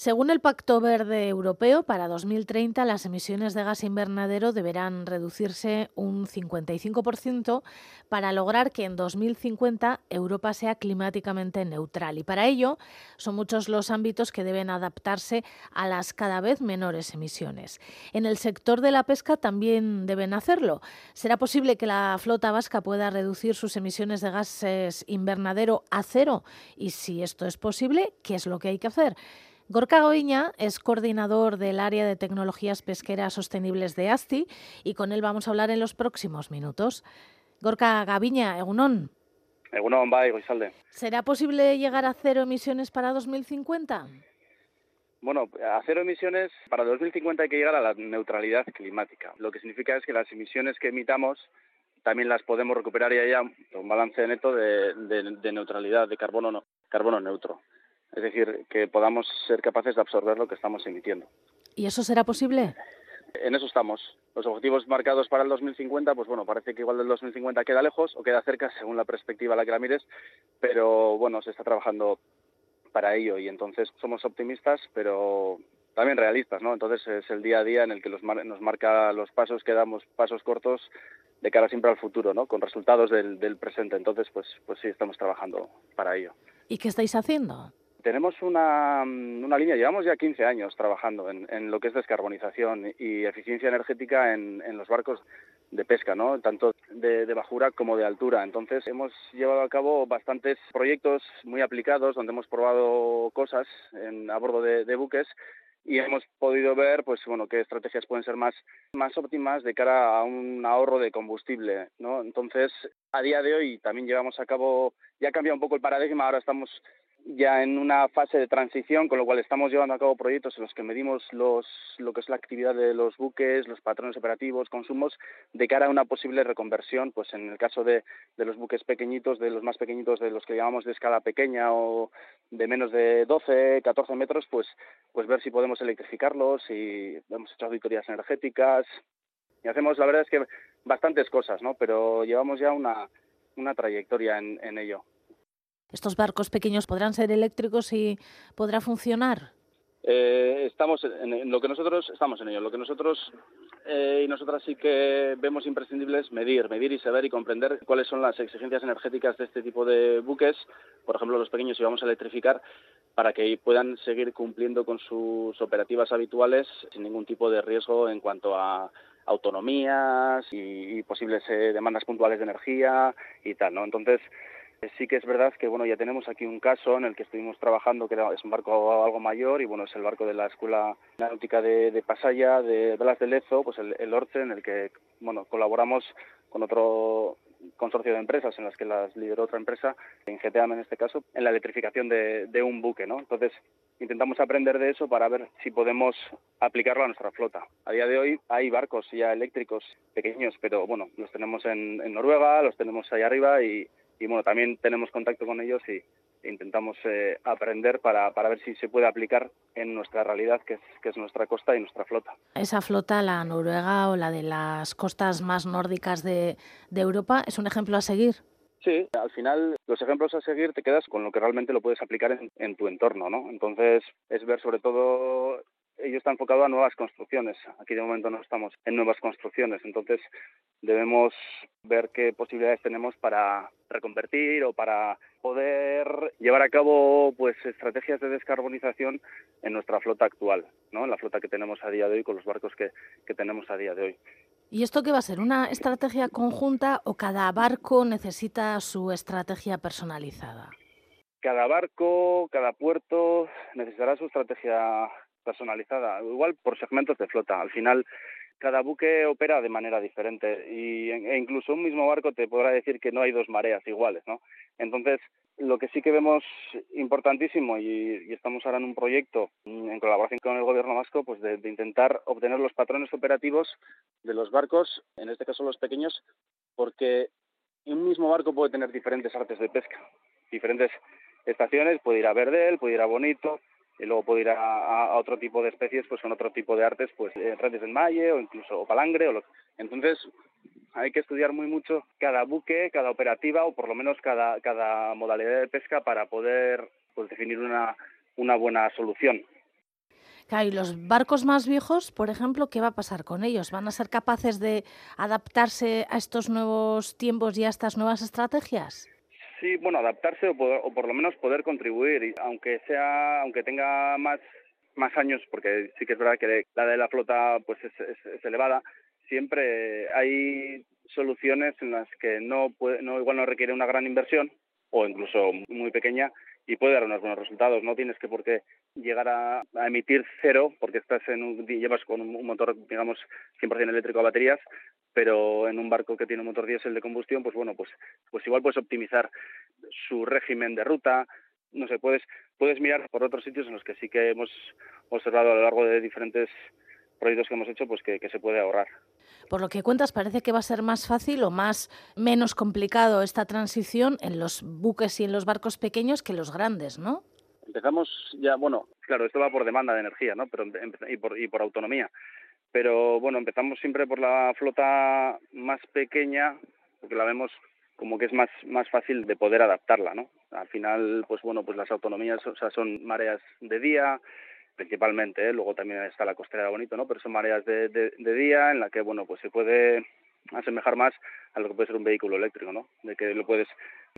Según el Pacto Verde Europeo, para 2030 las emisiones de gas invernadero deberán reducirse un 55% para lograr que en 2050 Europa sea climáticamente neutral. Y para ello son muchos los ámbitos que deben adaptarse a las cada vez menores emisiones. En el sector de la pesca también deben hacerlo. ¿Será posible que la flota vasca pueda reducir sus emisiones de gases invernadero a cero? Y si esto es posible, ¿qué es lo que hay que hacer? Gorka Goiña es coordinador del área de tecnologías pesqueras sostenibles de ASTI y con él vamos a hablar en los próximos minutos. Gorka Gaviña, Egunon. Egunon, bye, Goizalde. ¿Será posible llegar a cero emisiones para 2050? Bueno, a cero emisiones, para 2050 hay que llegar a la neutralidad climática. Lo que significa es que las emisiones que emitamos también las podemos recuperar y haya un balance neto de, de neutralidad, de carbono, no, carbono neutro. Es decir, que podamos ser capaces de absorber lo que estamos emitiendo. ¿Y eso será posible? En eso estamos. Los objetivos marcados para el 2050, pues bueno, parece que igual del 2050 queda lejos o queda cerca según la perspectiva a la que la mires, pero bueno, se está trabajando para ello y entonces somos optimistas, pero también realistas, ¿no? Entonces es el día a día en el que nos marca los pasos que damos, pasos cortos de cara siempre al futuro, ¿no? Con resultados del, del presente. Entonces, pues, pues sí, estamos trabajando para ello. ¿Y qué estáis haciendo? Tenemos una, una, línea, llevamos ya 15 años trabajando en, en, lo que es descarbonización y eficiencia energética en, en los barcos de pesca, ¿no? tanto de, de, bajura como de altura. Entonces hemos llevado a cabo bastantes proyectos muy aplicados donde hemos probado cosas en, a bordo de, de buques y hemos podido ver pues bueno qué estrategias pueden ser más más óptimas de cara a un ahorro de combustible no entonces a día de hoy también llevamos a cabo ya ha cambiado un poco el paradigma ahora estamos ya en una fase de transición, con lo cual estamos llevando a cabo proyectos en los que medimos los, lo que es la actividad de los buques, los patrones operativos, consumos, de cara a una posible reconversión, pues en el caso de, los buques pequeñitos, de los más pequeñitos, de los que llamamos de escala pequeña o de menos de 12, 14 metros, pues, pues ver si podemos electrificarlos y hemos hecho auditorías energéticas. Y hacemos, la verdad es que bastantes cosas, ¿no? Pero llevamos ya una, una trayectoria en, en ello. ¿Estos barcos pequeños podrán ser eléctricos y podrá funcionar? Eh, estamos en, en, lo que nosotros estamos en ello. Lo que nosotros eh, y nosotras sí que vemos imprescindible es medir, medir y saber y comprender cuáles son las exigencias energéticas de este tipo de buques. Por ejemplo, los pequeños si vamos a electrificar para que puedan seguir cumpliendo con sus operativas habituales sin ningún tipo de riesgo en cuanto a autonomías y, posibles eh, demandas puntuales de energía y tal, ¿no? Entonces, Sí que es verdad que bueno ya tenemos aquí un caso en el que estuvimos trabajando que es un barco algo mayor y bueno es el barco de la Escuela Náutica de, de Pasaya de Blas de Lezo, pues el, Orce en el que bueno colaboramos con otro consorcio de empresas en las que las lideró otra empresa, en en este caso, en la electrificación de, de un buque, ¿no? Entonces intentamos aprender de eso para ver si podemos aplicarlo a nuestra flota. A día de hoy hay barcos ya eléctricos pequeños, pero bueno, los tenemos en, Noruega, los tenemos ahí arriba y bueno, también tenemos contacto con ellos y intentamos eh, aprender para, ver si se puede aplicar en nuestra realidad, que es, nuestra costa y nuestra flota. Esa flota, la noruega o la de las costas más nórdicas de Europa, ¿es un ejemplo a seguir? Sí, al final los ejemplos a seguir te quedas con lo que realmente lo puedes aplicar en, en tu entorno, ¿no? Entonces es ver sobre todo ello está enfocado a nuevas construcciones. Aquí de momento no estamos en nuevas construcciones, entonces debemos ver qué posibilidades tenemos para reconvertir o para poder llevar a cabo pues estrategias de descarbonización en nuestra flota actual, ¿no? En la flota que tenemos a día de hoy con los barcos que, que tenemos a día de hoy. ¿Y esto qué va a ser? ¿Una estrategia conjunta o cada barco necesita su estrategia personalizada? Cada barco, cada puerto necesitará su estrategia personalizada, igual por segmentos de flota. Al final, cada buque opera de manera diferente y, e incluso un mismo barco te podrá decir que no hay dos mareas iguales, ¿no? Entonces, lo que sí que vemos importantísimo y, estamos ahora en un proyecto en colaboración con el gobierno vasco, pues de, intentar obtener los patrones operativos de los barcos, en este caso los pequeños, porque un mismo barco puede tener diferentes artes de pesca, diferentes estaciones, puede ir a Verdel, puede ir a Bonito, y luego puede ir a, otro tipo de especies pues con otro tipo de artes pues eh, redes de malle o incluso o palangre o lo, entonces hay que estudiar muy mucho cada buque cada operativa o por lo menos cada cada modalidad de pesca para poder pues definir una una buena solución Claro, y los barcos más viejos, por ejemplo, ¿qué va a pasar con ellos? ¿Van a ser capaces de adaptarse a estos nuevos tiempos y a estas nuevas estrategias? Sí, bueno, adaptarse o, por lo menos poder contribuir, aunque sea, aunque tenga más más años, porque sí que es verdad que la de la flota pues es, elevada, siempre hay soluciones en las que no, puede, no igual no requiere una gran inversión o incluso muy pequeña y puede dar unos buenos resultados. No tienes que por qué llegar a, emitir cero porque estás en un, llevas con un motor, digamos, 100% eléctrico a baterías, pero en un barco que tiene un motor diésel de combustión, pues bueno, pues, pues igual puedes optimizar su régimen de ruta, no sé, puedes, puedes mirar por otros sitios en los que sí que hemos observado a lo largo de diferentes proyectos que hemos hecho, pues que, que se puede ahorrar. Por lo que cuentas, parece que va a ser más fácil o más menos complicado esta transición en los buques y en los barcos pequeños que los grandes, ¿no? Empezamos ya, bueno, claro, esto va por demanda de energía, ¿no? Pero y por, y por autonomía. Pero bueno, empezamos siempre por la flota más pequeña, porque la vemos como que es más más fácil de poder adaptarla, ¿no? Al final, pues bueno, pues las autonomías, son mareas de día, principalmente, ¿eh? luego también está la costera bonito, ¿no? Pero son mareas de, de, día en la que, bueno, pues se puede asemejar más a lo que puede ser un vehículo eléctrico, ¿no? De que lo puedes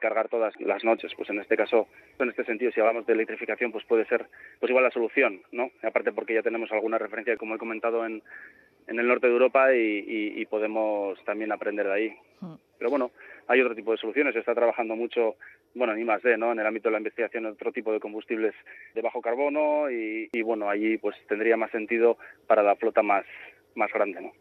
cargar todas las noches. Pues en este caso, en este sentido, si hablamos de electrificación, pues puede ser, pues igual la solución, ¿no? aparte porque ya tenemos alguna referencia, como he comentado, en, en el norte de Europa y, podemos también aprender de ahí. Hmm. Pero bueno, hay otro tipo de soluciones. Se está trabajando mucho, bueno, ni más de, ¿no? En el ámbito de la investigación, otro tipo de combustibles de bajo carbono y, bueno, allí pues tendría más sentido para la flota más más grande, ¿no?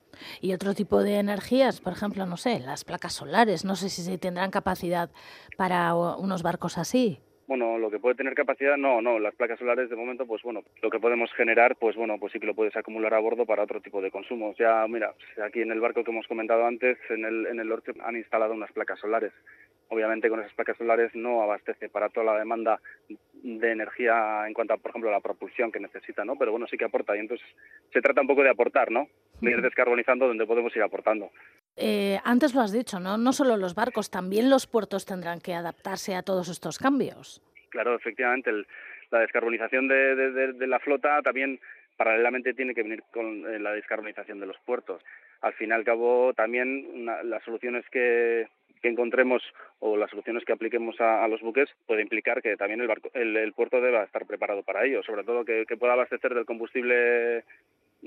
Y otro tipo de energías, por ejemplo, no sé, las placas solares, no sé si se tendrán capacidad para unos barcos así bueno, lo que puede tener capacidad, no, no, las placas solares de momento, pues bueno, lo que podemos generar, pues bueno, pues sí que lo puedes acumular a bordo para otro tipo de consumos. Ya, mira, aquí en el barco que hemos comentado antes, en el, en el norte han instalado unas placas solares. Obviamente con esas placas solares no abastece para toda la demanda de energía en cuanto a, por ejemplo, la propulsión que necesita, ¿no? Pero bueno, sí que aporta y entonces se trata un poco de aportar, ¿no? De ir descarbonizando donde podemos ir aportando. Eh, antes lo has dicho, ¿no? No solo los barcos, también los puertos tendrán que adaptarse a todos estos cambios. Claro, efectivamente, la descarbonización de, la flota también paralelamente tiene que venir con eh, la descarbonización de los puertos. Al fin y al cabo, también las soluciones que, encontremos o las soluciones que apliquemos a, los buques puede implicar que también el, barco, el, puerto deba estar preparado para ello, sobre todo que pueda abastecer del combustible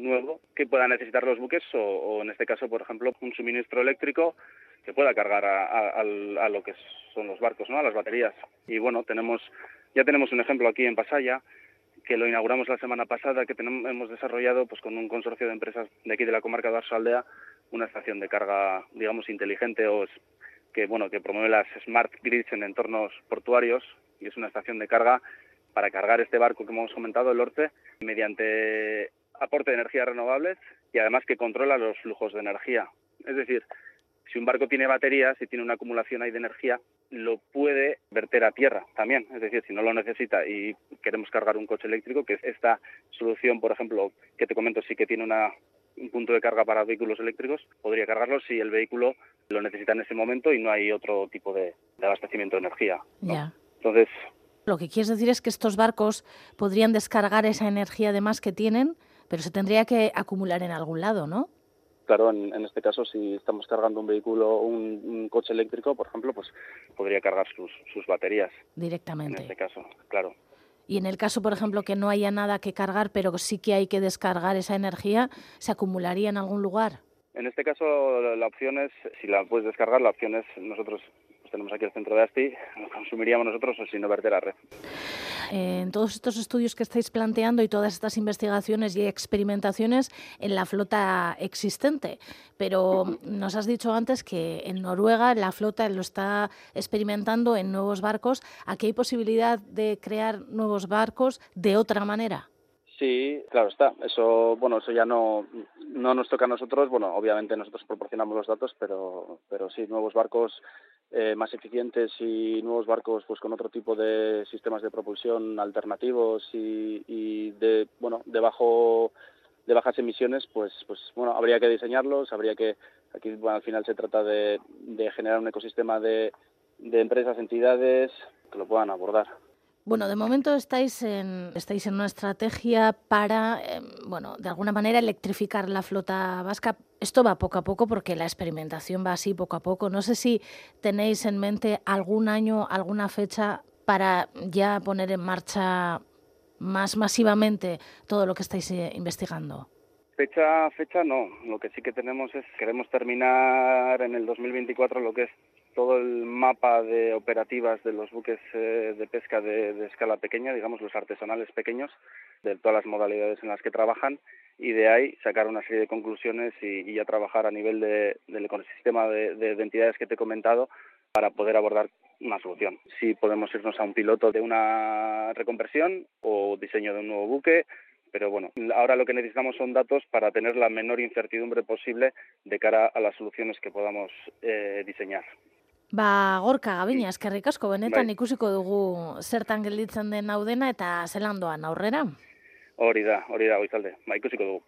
nuevo que pueda necesitar los buques o, en este caso, por ejemplo, un suministro eléctrico que pueda cargar a, lo que son los barcos, ¿no? a las baterías. Y bueno, tenemos ya tenemos un ejemplo aquí en Pasaya que lo inauguramos la semana pasada, que tenemos, hemos desarrollado pues con un consorcio de empresas de aquí de la comarca de Aldea una estación de carga, digamos, inteligente o que bueno que promueve las smart grids en entornos portuarios y es una estación de carga para cargar este barco que hemos comentado, el Orte, mediante aporte de energías renovables y además que controla los flujos de energía. Es decir, si un barco tiene baterías y tiene una acumulación ahí de energía, lo puede verter a tierra también. Es decir, si no lo necesita y queremos cargar un coche eléctrico, que esta solución, por ejemplo, que te comento, sí que tiene una, un punto de carga para vehículos eléctricos, podría cargarlo si el vehículo lo necesita en ese momento y no hay otro tipo de, abastecimiento de energía. Entonces. Lo que quieres decir es que estos barcos podrían descargar esa energía además que tienen pero se tendría que acumular en algún lado, ¿no? Claro, en, este caso, si estamos cargando un vehículo, un, un, coche eléctrico, por ejemplo, pues podría cargar sus, sus baterías. Directamente. En este caso, claro. Y en el caso, por ejemplo, que no haya nada que cargar, pero sí que hay que descargar esa energía, ¿se acumularía en algún lugar? En este caso, la opción es, si la puedes descargar, la opción es nosotros tenemos aquí el centro de ASTI, lo consumiríamos nosotros o si no verter a red en todos estos estudios que estáis planteando y todas estas investigaciones y experimentaciones en la flota existente. Pero nos has dicho antes que en Noruega la flota lo está experimentando en nuevos barcos. ¿Aquí hay posibilidad de crear nuevos barcos de otra manera? Sí, claro está. Eso, bueno, eso ya no, no nos toca a nosotros. Bueno, obviamente nosotros proporcionamos los datos, pero, pero sí, nuevos barcos eh, más eficientes y nuevos barcos pues con otro tipo de sistemas de propulsión alternativos y, de bueno de bajo de bajas emisiones pues pues bueno habría que diseñarlos habría que aquí al final se trata de, generar un ecosistema de, de empresas entidades que lo puedan abordar Bueno, de momento estáis en, estáis en una estrategia para, eh, bueno, de alguna manera electrificar la flota vasca. Esto va poco a poco porque la experimentación va así poco a poco. No sé si tenéis en mente algún año, alguna fecha para ya poner en marcha más masivamente todo lo que estáis eh, investigando. Fecha, fecha no. Lo que sí que tenemos es, queremos terminar en el 2024 lo que es todo el mapa de operativas de los buques eh, de pesca de, escala pequeña, digamos los artesanales pequeños, de todas las modalidades en las que trabajan y de ahí sacar una serie de conclusiones y, ya trabajar a nivel del ecosistema de, de entidades que te he comentado para poder abordar una solución. Si podemos irnos a un piloto de una reconversión o diseño de un nuevo buque, pero bueno, ahora lo que necesitamos son datos para tener la menor incertidumbre posible de cara a las soluciones que podamos eh, diseñar. Ba, gorka gabina, eskerrik asko, benetan bai. ikusiko dugu zertan gelditzen den hau dena eta zelan doan aurrera? Hori da, hori da, goizalde, ba, ikusiko dugu.